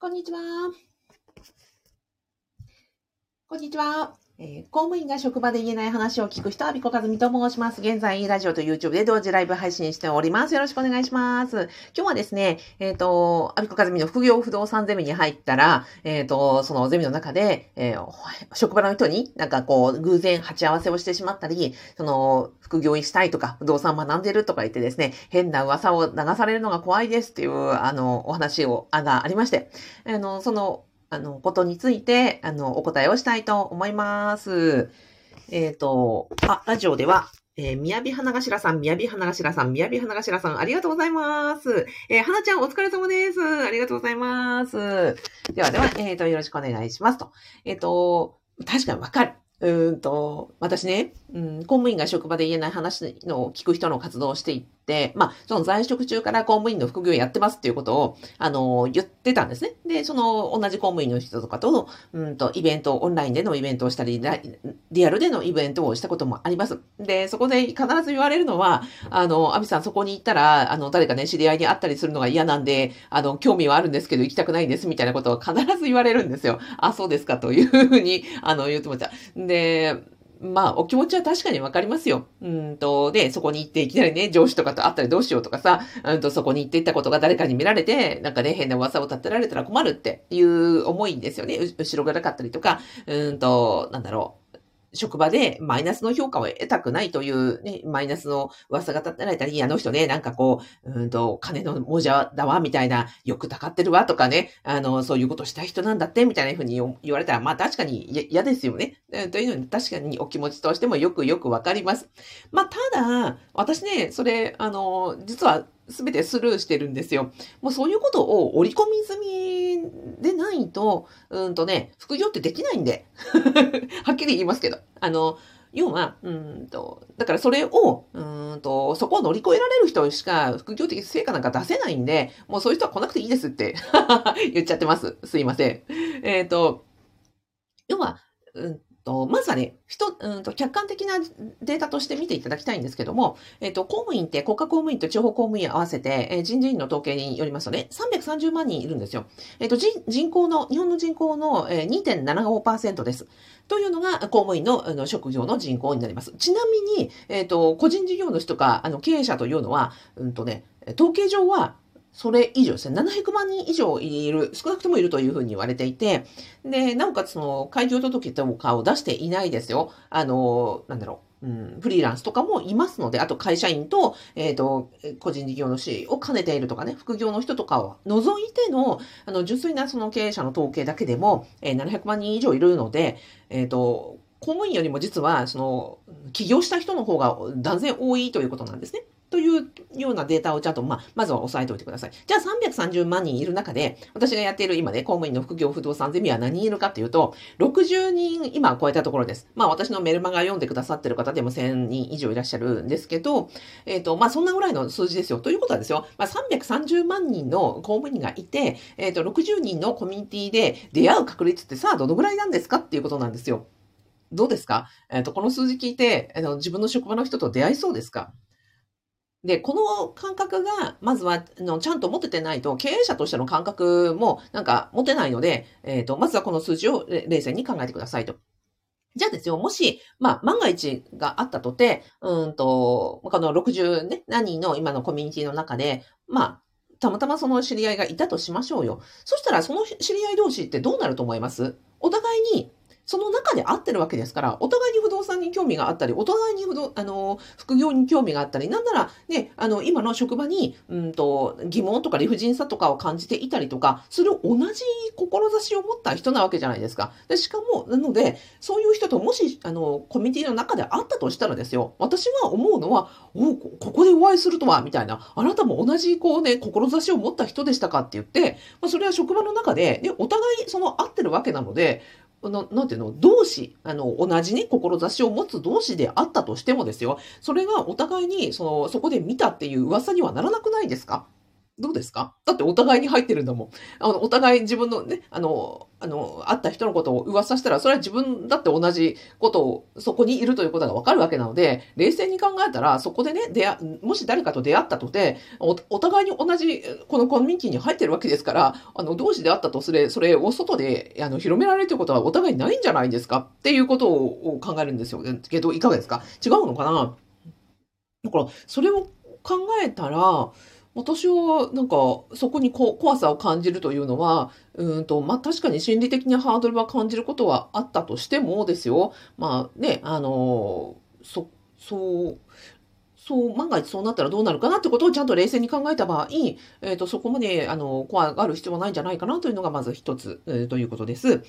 こんにちは。こんにちは。えー公務員が職場で言えない話を聞く人、アビコカズミと申します。現在、ラジオと YouTube で同時ライブ配信しております。よろしくお願いします。今日はですね、えっ、と、アビコカズミの副業不動産ゼミに入ったら、えっ、と、そのゼミの中で、え職場の人になんかこう、偶然鉢合わせをしてしまったり、その、副業したいとか、不動産学んでるとか言ってですね、変な噂を流されるのが怖いですっていう、あの、お話を、あがありまして、あの、その、あの、ことについて、あの、お答えをしたいと思います。えっ、と、あ、ラジオでは、えー、宮城花頭さん、宮城花頭さん、宮城花頭さん、ありがとうございます。えー、花ちゃん、お疲れ様です。ありがとうございます。ではでは、えっ、と、よろしくお願いしますと。えっ、と、確かにわかる。うんと、私ね、うん、公務員が職場で言えない話のを聞く人の活動をしていて、まあ、その在職中から公務員の副業やってますっていうことを、あの、言ってたんですね。で、その、同じ公務員の人とかと、うんと、イベント、オンラインでのイベントをしたり、リアルでのイベントをしたこともあります。で、そこで必ず言われるのは、あの、アビさんそこに行ったら、あの、誰かね、知り合いに会ったりするのが嫌なんで、あの、興味はあるんですけど行きたくないんです、みたいなことを必ず言われるんですよ。あ、そうですか、というふうに、あの、言ってました。で、まあ、お気持ちは確かにわかりますよ。うんと、で、そこに行っていきなりね、上司とかと会ったらどうしようとかさ、うんと、そこに行っていったことが誰かに見られて、なんかね、変な噂を立てられたら困るっていう思いですよね。後ろがなかったりとか、うんと、なんだろう。職場でマイナスの評価を得たくないというね、マイナスの噂が立てられたり、あの人ね、なんかこう、うんと、金の亡者だわ、みたいな、よくたかってるわ、とかね、あの、そういうことしたい人なんだって、みたいなふうに言われたら、まあ確かに嫌ですよね。というのに、確かにお気持ちとしてもよくよくわかります。まあただ、私ね、それ、あの、実は、すべてスルーしてるんですよ。もうそういうことを織り込み済みでないと、うんとね、副業ってできないんで。はっきり言いますけど。あの、要は、うんと、だからそれを、うんと、そこを乗り越えられる人しか副業的成果なんか出せないんで、もうそういう人は来なくていいですって 言っちゃってます。すいません。えっ、と、要は、うんと、まずはね、人、うんと、客観的なデータとして見ていただきたいんですけども、えっ、と、公務員って国家公務員と地方公務員合わせて、えー人事院の統計によりますとね、330万人いるんですよ。えっ、と、人人口の、日本の人口の、えー2.75%です。というのが、公務員のあの職業の人口になります。ちなみに、えっ、と、個人事業主とか、あの、経営者というのは、うんとね、統計上は、それ以上ですね、700万人以上いる、少なくともいるというふうに言われていて、で、なおかつその、開業届とかを出していないですよ。あの、なんだろう。うん、フリーランスとかもいますので、あと会社員と、えっ、と、個人事業主を兼ねているとかね、副業の人とかを除いての、あの、純粋なその経営者の統計だけでも、えー700万人以上いるので、えっ、と、公務員よりも実は、その、起業した人の方が断然多いということなんですね。というようなデータをちゃんと、まあ、まずは押さえておいてください。じゃあ330万人いる中で、私がやっている今ね、公務員の副業不動産ゼミは何人いるかというと、60人今超えたところです。まあ私のメルマガ読んでくださってる方でも1000人以上いらっしゃるんですけど、えっ、と、まあそんなぐらいの数字ですよ。ということはですよ、まあ330万人の公務員がいて、えっ、と、60人のコミュニティで出会う確率ってさあどのぐらいなんですかっていうことなんですよ。どうですか？えっ、と、この数字聞いて、あの自分の職場の人と出会いそうですか？で、この感覚が、まずは、あの、ちゃんと持ててないと、経営者としての感覚も、なんか、持てないので、えっ、と、まずはこの数字を冷静に考えてくださいと。じゃあですよ、もし、まあ、万が一があったとて、うんと、この60ね、何人の今のコミュニティの中で、まあ、たまたまその知り合いがいたとしましょうよ。そしたら、その知り合い同士ってどうなると思います？お互いに、その中で合ってるわけですから、お互いに不動産に興味があったり、お互いに不動、あの、副業に興味があったり、なんならね、あの、今の職場に、うんと、疑問とか理不尽さとかを感じていたりとか、する同じ志を持った人なわけじゃないですか。でしかも、なので、そういう人ともし、あの、コミュニティの中であったとしたらですよ、私は思うのは、おこここでお会いするとは、みたいな、あなたも同じ、こうね、志を持った人でしたかって言って、まあ、それは職場の中で、ね、お互い、その合ってるわけなので、ななんていうの、同志、あの、同じね、志を持つ同士であったとしてもですよ、それがお互いに、その、そこで見たっていう噂にはならなくないですか？どうですか？だってお互いに入ってるんだもん。あの、お互い自分のね、あの、あの、会った人のことを噂したら、それは自分だって同じことを、そこにいるということがわかるわけなので、冷静に考えたら、そこでね、出会、もし誰かと出会ったとて、おお互いに同じ、このコミュニティに入ってるわけですから、あの、同士で会ったとすれ、それを外で、あの、広められるということはお互いないんじゃないんですか？っていうことを考えるんですよ。けど、いかがですか？違うのかな？だから、それを考えたら、私はなんかそこにこ怖さを感じるというのは、うんと、まあ、確かに心理的にハードルは感じることはあったとしてもですよ。まあね、あの、そ、そう、そう、万が一そうなったらどうなるかなってことをちゃんと冷静に考えた場合、えっ、ー、と、そこまで、あの、怖がる必要はないんじゃないかなというのがまず一つ、えー、ということです。で、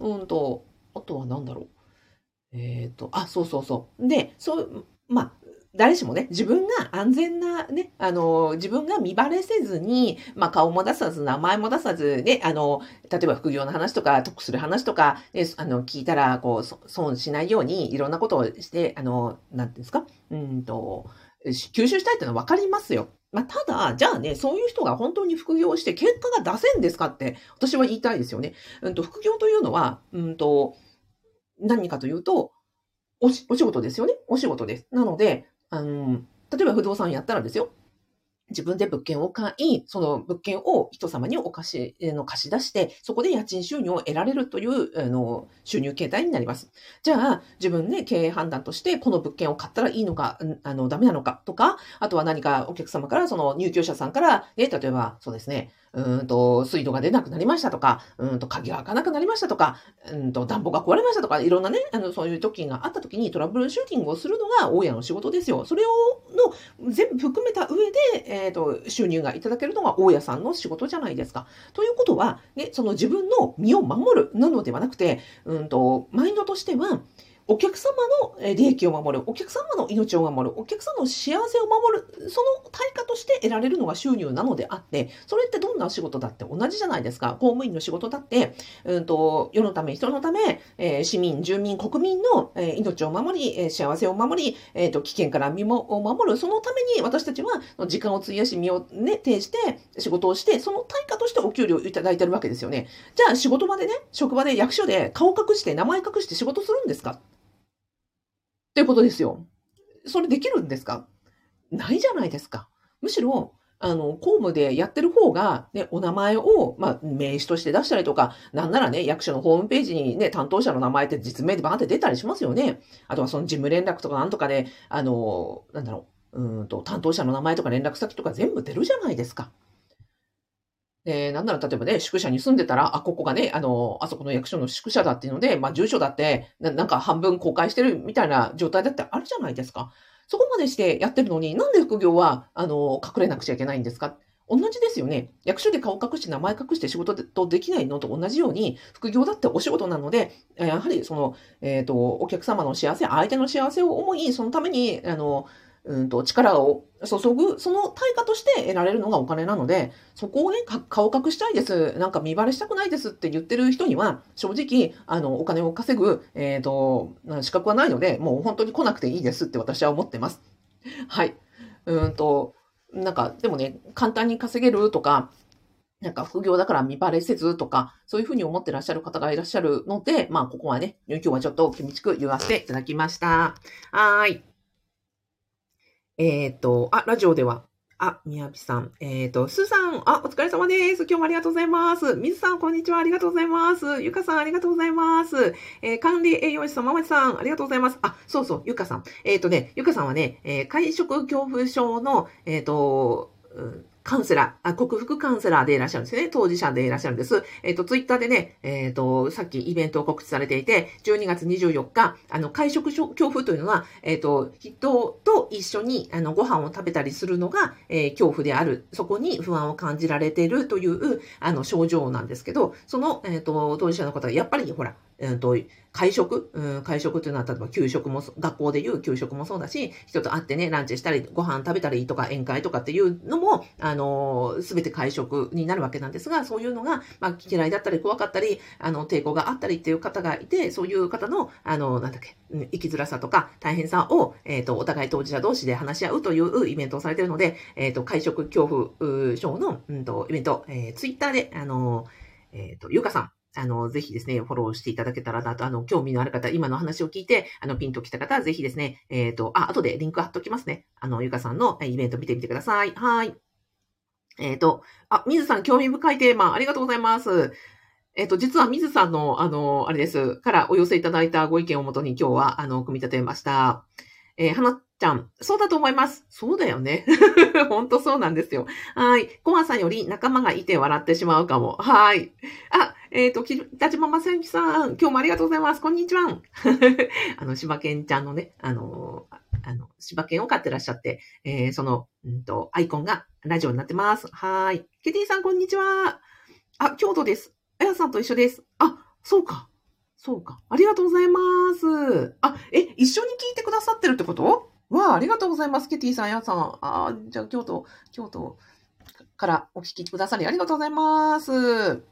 うんと、あとは何だろう。えっ、ー、と、あ、そうそうそう。で、そう、まあ、誰しもね、自分が安全なね、あの、自分が見バレせずに、まあ顔も出さず、名前も出さず、ね、あの、例えば副業の話とか、得する話とか、ね、あの、聞いたら、こう、損しないように、いろんなことをして、あの、なんていうんですか、うんと、吸収したいってのは分かりますよ。まあ、ただ、じゃあね、そういう人が本当に副業して結果が出せんですかって、私は言いたいですよね。うんと、副業というのは、うんと、何かというと、お、お仕事ですよね。お仕事です。なので、あの、例えば不動産やったらですよ。自分で物件を買い、その物件を人様にお貸し、の貸し出して、そこで家賃収入を得られるという、あの、収入形態になります。じゃあ、自分で経営判断として、この物件を買ったらいいのか、あの、ダメなのかとか、あとは何かお客様から、その入居者さんから、ね、例えば、そうですね、うんと、水道が出なくなりましたとか、うんと、鍵が開かなくなりましたとか、うんと、暖房が壊れましたとか、いろんなね、あの、そういう時があった時にトラブルシューティングをするのが大家の仕事ですよ。それを、の、全部含めた上で、えっ、ー、と、収入がいただけるのが大家さんの仕事じゃないですか。ということは、ね、その自分の身を守るなのではなくて、うんと、マインドとしては、お客様の利益を守る、お客様の命を守る、お客様の幸せを守る、その対価として得られるのが収入なのであって、それってどんな仕事だって同じじゃないですか。公務員の仕事だって、うんと、世のため、人のため、えー、市民、住民、国民の、えー、命を守り、えー、幸せを守り、えっ、と、危険から身を守る、そのために私たちは時間を費やし、身をね、呈して仕事をして、その対価としてお給料をいただいてるわけですよね。じゃあ仕事場でね、職場で役所で顔隠して、名前隠して仕事するんですか？っていうことですよ。それできるんですか？ないじゃないですか。むしろ、あの、公務でやってる方が、ね、お名前を、まあ、名刺として出したりとか、なんならね、役所のホームページにね、担当者の名前って実名でバーンって出たりしますよね。あとはその事務連絡とかなんとかで、あの、なんだろう、うんと、担当者の名前とか連絡先とか全部出るじゃないですか。で、なんなら例えばね、宿舎に住んでたら、あ、ここがね、あの、あそこの役所の宿舎だっていうので、まあ、住所だってな、なんか半分公開してるみたいな状態だってあるじゃないですか。そこまでしてやってるのに、なんで副業は、あの、隠れなくちゃいけないんですか？同じですよね。役所で顔隠して名前隠して仕事とできないのと同じように、副業だってお仕事なので、やはりその、えっ、ー、と、お客様の幸せ、相手の幸せを思い、そのために、あの、うんと、力を注ぐ、その対価として得られるのがお金なので、そこをね、顔隠したいです。なんか見バレしたくないですって言ってる人には、正直、あの、お金を稼ぐ、えっ、ー、と、資格はないので、もう本当に来なくていいですって私は思ってます。はい。うんと、なんか、でもね、簡単に稼げるとか、なんか副業だから見バレせずとか、そういうふうに思ってらっしゃる方がいらっしゃるので、まあ、ここはね、今日はちょっと気持ちく言わせていただきました。はい。えっ、ー、と、あ、ラジオでは、あ、みやびさん。えっ、ー、と、すーさん。あ、お疲れ様です。今日もありがとうございます。みずさん、こんにちは。ありがとうございます。ゆかさん、ありがとうございます。えー、管理栄養士さん、ままちさん、ありがとうございます。あ、そうそう、ゆかさん。えっ、とね、ゆかさんはね、え、会食恐怖症の、えっ、と、うんカウンセラー、あ、克服カウンセラーでいらっしゃるんですね。当事者でいらっしゃるんです。えっ、ー、と、ツイッターでね、えっ、ー、と、さっきイベントを告知されていて、12月24日、あの、会食恐怖というのは、えっ、ー、と、人と一緒に、あの、ご飯を食べたりするのが、え恐怖である。そこに不安を感じられているという、あの、症状なんですけど、その、えっ、と、当事者の方が、やっぱり、ほら、えっ、と、会食、うん、会食っていうのは、例えば給食も、学校でいう給食もそうだし、人と会ってね、ランチしたり、ご飯食べたりとか、宴会とかっていうのも、あの、すべて会食になるわけなんですが、そういうのが、まあ、嫌いだったり、怖かったり、あの、抵抗があったりっていう方がいて、そういう方の、あの、なんだっけ、生きづらさとか、大変さを、えっ、ー、と、お互い当事者同士で話し合うというイベントをされているので、えっ、と、会食恐怖症の、うんと、イベント、えー、ツイッターで、あの、えっ、と、ゆうかさん、あの、ぜひですね、フォローしていただけたらなと、あの、興味のある方、今の話を聞いて、あの、ピンと来た方は、ぜひですね、えっ、ー、と、あ、後でリンク貼っときますね。あの、ゆかさんのイベント見てみてください。はい。えっ、ー、と、あ、水さん、興味深いテーマ、ありがとうございます。えっ、ー、と、実は水さんの、あの、あれです、からお寄せいただいたご意見をもとに今日は、あの、組み立てました。えー、花ちゃん、そうだと思います。そうだよね。本当そうなんですよ。はい。コアさんより仲間がいて笑ってしまうかも。はい。あ、えっ、ー、と、北島正幸さん、今日もありがとうございます。こんにちは。あの、柴犬ちゃんのね、あの、あの、柴犬を飼ってらっしゃって、えー、その、うんと、アイコンがラジオになってます。はい。ケティさん、こんにちは。あ、京都です。あやさんと一緒です。あ、そうか。そうか。ありがとうございます。あ、え、一緒に聞いてくださってるってこと？わあ、ありがとうございます。ケティさん、やさん。ああ、じゃあ、京都、京都からお聞きくださりありがとうございます。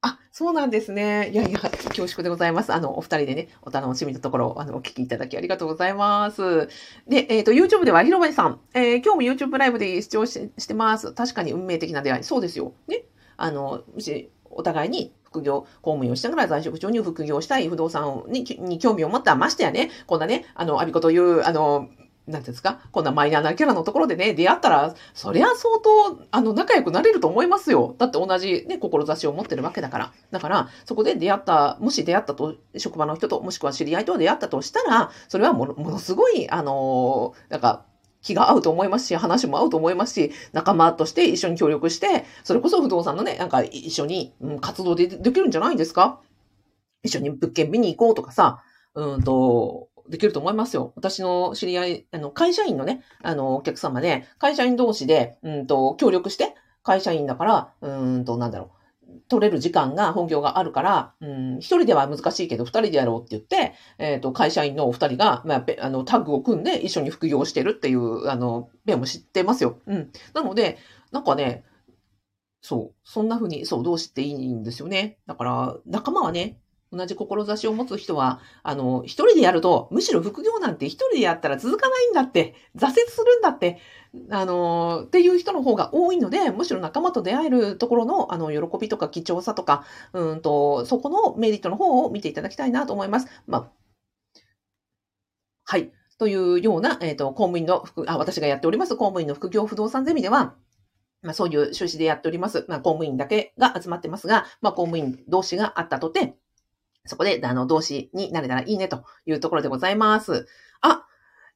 あ、そうなんですね。いやいや、恐縮でございます。あの、お二人でね、お楽しみのところ、あの、お聞きいただきありがとうございます。で、えっ、ー、と、YouTube では、広場さん、えー、今日も YouTube ライブで視聴ししてます。確かに運命的な出会い。そうですよ。ね。あの、お互いに副業、公務員をしながら在職中に副業したい不動産にに興味を持ったましてやね、こんなね、あの、アビコという、あの、なんていうんですかこんなマイナーなキャラのところでね、出会ったら、そりゃ相当、あの、仲良くなれると思いますよ。だって同じね、志を持ってるわけだから。だから、そこで出会った、もし出会ったと、職場の人と、もしくは知り合いと出会ったとしたら、それはものものすごい、あのなんか、気が合うと思いますし、話も合うと思いますし、仲間として一緒に協力して、それこそ不動産のね、なんか一緒に、うん、活動でできるんじゃないんですか？一緒に物件見に行こうとかさ、うんと、できると思いますよ。私の知り合い、あの、会社員のね、あの、お客様で、会社員同士で、うんと、協力して、会社員だから、うんと、なんだろう、取れる時間が、本業があるから、うん、一人では難しいけど、二人でやろうって言って、えっ、ー、と、会社員のお二人が、まあ、あの、タッグを組んで一緒に副業してるっていう、あの、ペも知ってますよ。うん。なので、なんかね、そう、そんな風に、そう、どうしていいんですよね。だから、仲間はね、同じ志を持つ人は、あの、一人でやると、むしろ副業なんて一人でやったら続かないんだって、挫折するんだって、あの、っていう人の方が多いので、むしろ仲間と出会えるところの、あの、喜びとか貴重さとか、うんと、そこのメリットの方を見ていただきたいなと思います。まあ、はい。というような、えっ、ー、と、公務員のあ、私がやっております公務員の副業不動産ゼミでは、まあそういう趣旨でやっております。まあ公務員だけが集まってますが、まあ公務員同士があったとて、そこで、あの、同士になれたらいいねというところでございます。あ、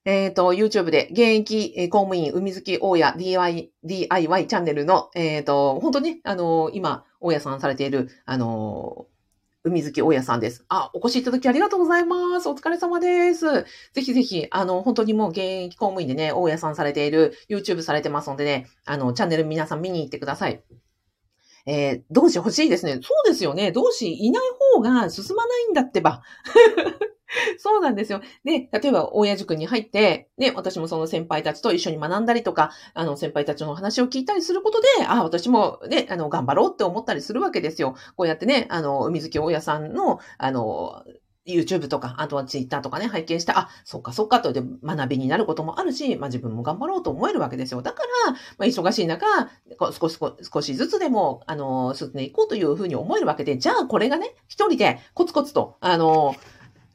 えっ、ー、と、YouTube で現役公務員海月大家 DIY, DIY チャンネルの、えっ、ー、と、本当に、あの、今、大家さんされている、あの、海月大家さんです。あ、お越しいただきありがとうございます。お疲れ様です。ぜひぜひ、あの、本当にもう現役公務員でね、大家さんされている、YouTube されてますのでね、あの、チャンネル皆さん見に行ってください。えー、同志欲しいですね。そうですよね。同志いない方が進まないんだってば。そうなんですよ。で、例えば、親塾に入って、ね、私もその先輩たちと一緒に学んだりとか、あの、先輩たちの話を聞いたりすることで、あ、私もね、あの、頑張ろうって思ったりするわけですよ。こうやってね、あの、海月親さんの、あの、YouTube とか、あとは Twitter とかね、拝見して、あ、そっかそっかとで学びになることもあるし、まあ自分も頑張ろうと思えるわけですよ。だから、まあ忙しい中、少し少しずつでも、あの、進んでいこうというふうに思えるわけで、じゃあこれがね、一人でコツコツと、あの、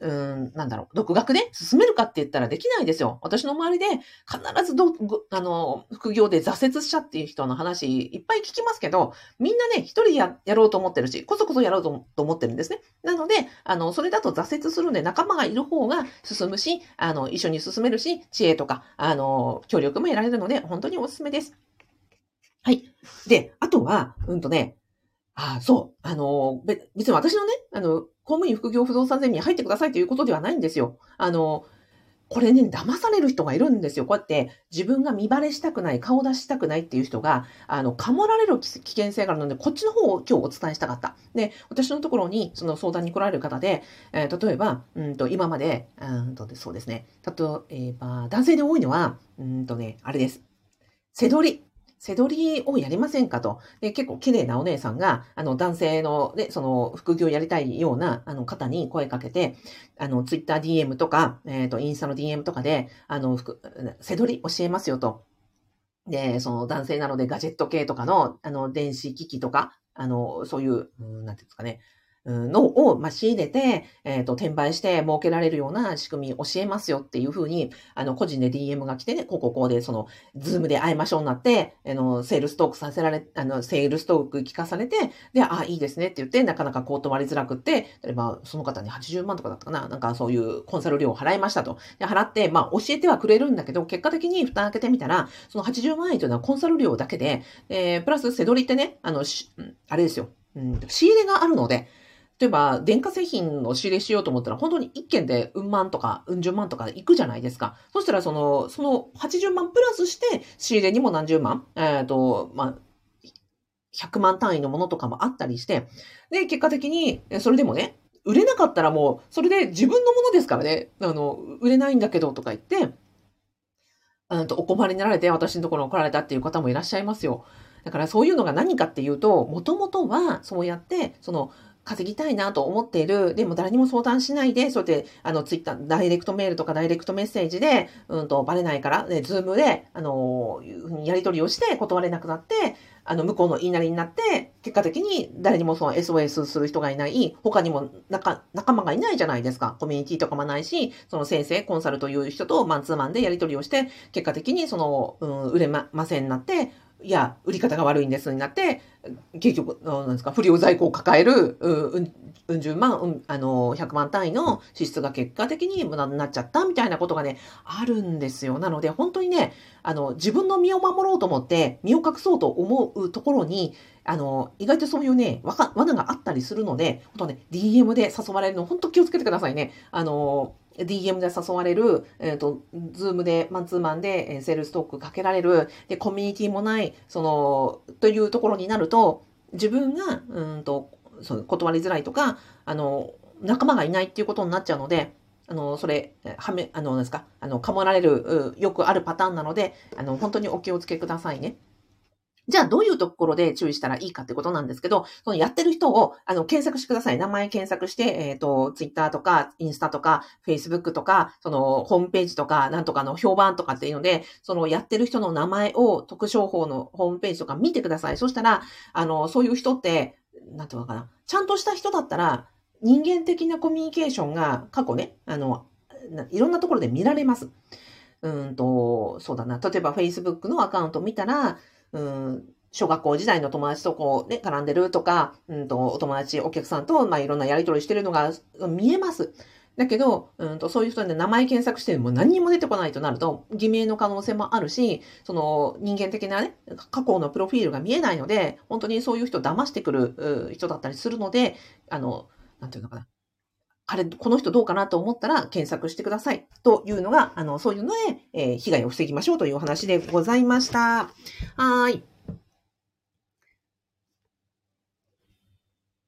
うん、なんだろう、独学で進めるかって言ったらできないですよ。私の周りで必ずど、あの、副業で挫折しちゃっていう人の話いっぱい聞きますけど、みんなね、一人ややろうと思ってるし、こそこそやろうと思ってるんですね。なので、あの、それだと挫折するんで仲間がいる方が進むし、あの、一緒に進めるし、知恵とか、あの、協力も得られるので、本当におすすめです。はい。で、あとは、うんとね、ああ、そう。あの、別に私のね、あの、公務員副業不動産ゼミに入ってくださいということではないんですよ。あの、これね、騙される人がいるんですよ。こうやって自分が見バレしたくない、顔出したくないっていう人が、あの、かもられる危険性があるので、こっちの方を今日お伝えしたかった。で、私のところにその相談に来られる方で、えー、例えば、うんと、今まで、うんと、そうですね。例えば、男性で多いのは、うんとね、あれです。背取り。背取りをやりませんかと。で、結構綺麗なお姉さんが、あの、男性の、で、その、副業やりたいような、あの、方に声かけて、あの、ツイッター DM とか、えっ、ー、と、インスタの DM とかで、あの、背取り教えますよと。で、その男性なのでガジェット系とかの、あの、電子機器とか、あの、そういう、うん、なんていうんですかね、のを、ま、仕入れて、えっ、ー、と、転売して儲けられるような仕組み教えますよっていうふうに、あの、個人で DM が来てね、こうこうこうで、その、Zoom で会いましょうになって、あの、セールストークさせられ、あの、セールストーク聞かされて、で、あ、いいですねって言って、なかなかこう断りづらくって、例えば、その方に80万とかだったかな、なんかそういうコンサル料を払いましたと。で、払って、まあ、教えてはくれるんだけど、結果的に蓋開けてみたら、その80万円というのはコンサル料だけで、えー、プラス、せどりってね、あの、あれですよ、うん、仕入れがあるので、例えば、電化製品を仕入れしようと思ったら、本当に1件でうん万とか、うん十万とか行くじゃないですか。そしたら、その、その80万プラスして、仕入れにも何十万、えっ、ー、と、まあ、100万単位のものとかもあったりして、で、結果的に、それでもね、売れなかったらもう、それで自分のものですからね、あの、売れないんだけどとか言って、うんとお困りになられて私のところに来られたっていう方もいらっしゃいますよ。だからそういうのが何かっていうと、もともとはそうやって、その、稼ぎたいなと思っている。でも誰にも相談しないで、そうやって、あの、ツイッター、ダイレクトメールとかダイレクトメッセージで、うんと、バレないから、ね、ズームで、あの、やり取りをして断れなくなって、あの、向こうの言いなりになって、結果的に誰にもその SOS する人がいない、他にも仲仲間がいないじゃないですか。コミュニティとかもないし、その先生、コンサルという人とマンツーマンでやり取りをして、結果的にその、うん、売れませんになって、いや、売り方が悪いんですになって、結局、なんですか、不良在庫を抱える、うん、うん十万、うん、あの、100万単位の支出が結果的に無駄になっちゃったみたいなことがね、あるんですよ。なので、本当にね、あの、自分の身を守ろうと思って、身を隠そうと思うところに、あの、意外とそういうね、わか、罠があったりするので、本当ね、DM で誘われるの、本当気をつけてくださいね。あの、DM で誘われる、えっ、ー、と、 Zoom で、マンツーマンで、えセールストークかけられる、で、コミュニティもない、その、というところになると、自分が、うんと、その断りづらいとか、あの、仲間がいないっていうことになっちゃうので、あの、それ、はめ、あの、なんですか、あの、かもられる、よくあるパターンなので、あの、本当にお気をつけくださいね。じゃあどういうところで注意したらいいかってことなんですけど、そのやってる人をあの検索してください。名前検索して、えっ、ー、と、ツイッターとか、インスタとか、フェイスブックとか、そのホームページとか、なんとかの評判とかっていうので、そのやってる人の名前を特商法のホームページとか見てください。そしたら、あの、そういう人って、なんていうのかな。ちゃんとした人だったら、人間的なコミュニケーションが過去ね、あの、いろんなところで見られます。うんと、そうだな。例えば Facebook のアカウント見たら、うん、小学校時代の友達とこうね、絡んでるとか、うんと、お友達、お客さんと、まあ、いろんなやり取りしてるのが見えます。だけど、うんと、そういう人で名前検索しても何にも出てこないとなると、偽名の可能性もあるし、その人間的なね、過去のプロフィールが見えないので、本当にそういう人を騙してくる人だったりするので、あの、なんていうのかな。あれ、この人どうかなと思ったら検索してください。というのが、あの、そういうので、えー、被害を防ぎましょうというお話でございました。はい。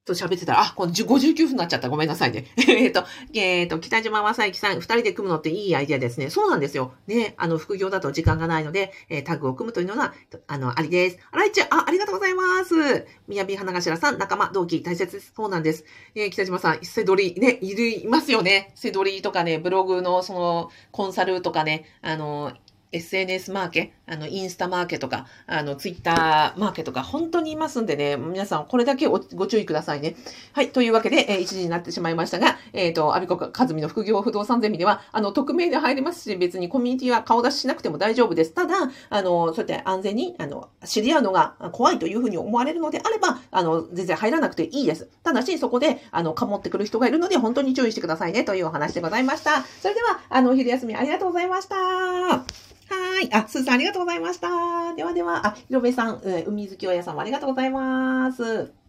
と喋ってたら、あ、この59分になっちゃった。ごめんなさいね。えっと、えっ、ー、と、北島正幸さん、二人で組むのっていいアイデアですね。そうなんですよ。ね、あの、副業だと時間がないので、えー、タグを組むというのが、あの、ありです。あらいちゃ、あ、ありがとうございます。みやび花頭さん、仲間、同期、大切です。そうなんです。えー、北島さん、セドリ、ね、いる、いますよね。セドリとかね、ブログの、その、コンサルとかね、あの、SNS マーケ、あの、インスタマーケとか、あの、ツイッターマーケとか、本当にいますんでね、皆さんこれだけご注意くださいね。はい、というわけで、えー、1時になってしまいましたが、えっ、ー、と、アビコカズミの副業不動産ゼミでは、あの、匿名で入れますし、別にコミュニティは顔出ししなくても大丈夫です。ただ、あの、そうやって安全に、あの、知り合うのが怖いというふうに思われるのであれば、あの、全然入らなくていいです。ただし、そこで、あの、かもってくる人がいるので、本当に注意してくださいね、というお話でございました。それでは、あの、お昼休みありがとうございました。はい。あ、すーさんありがとうございました。ではでは、あ、ひろべさん、海好き親さんもありがとうございます。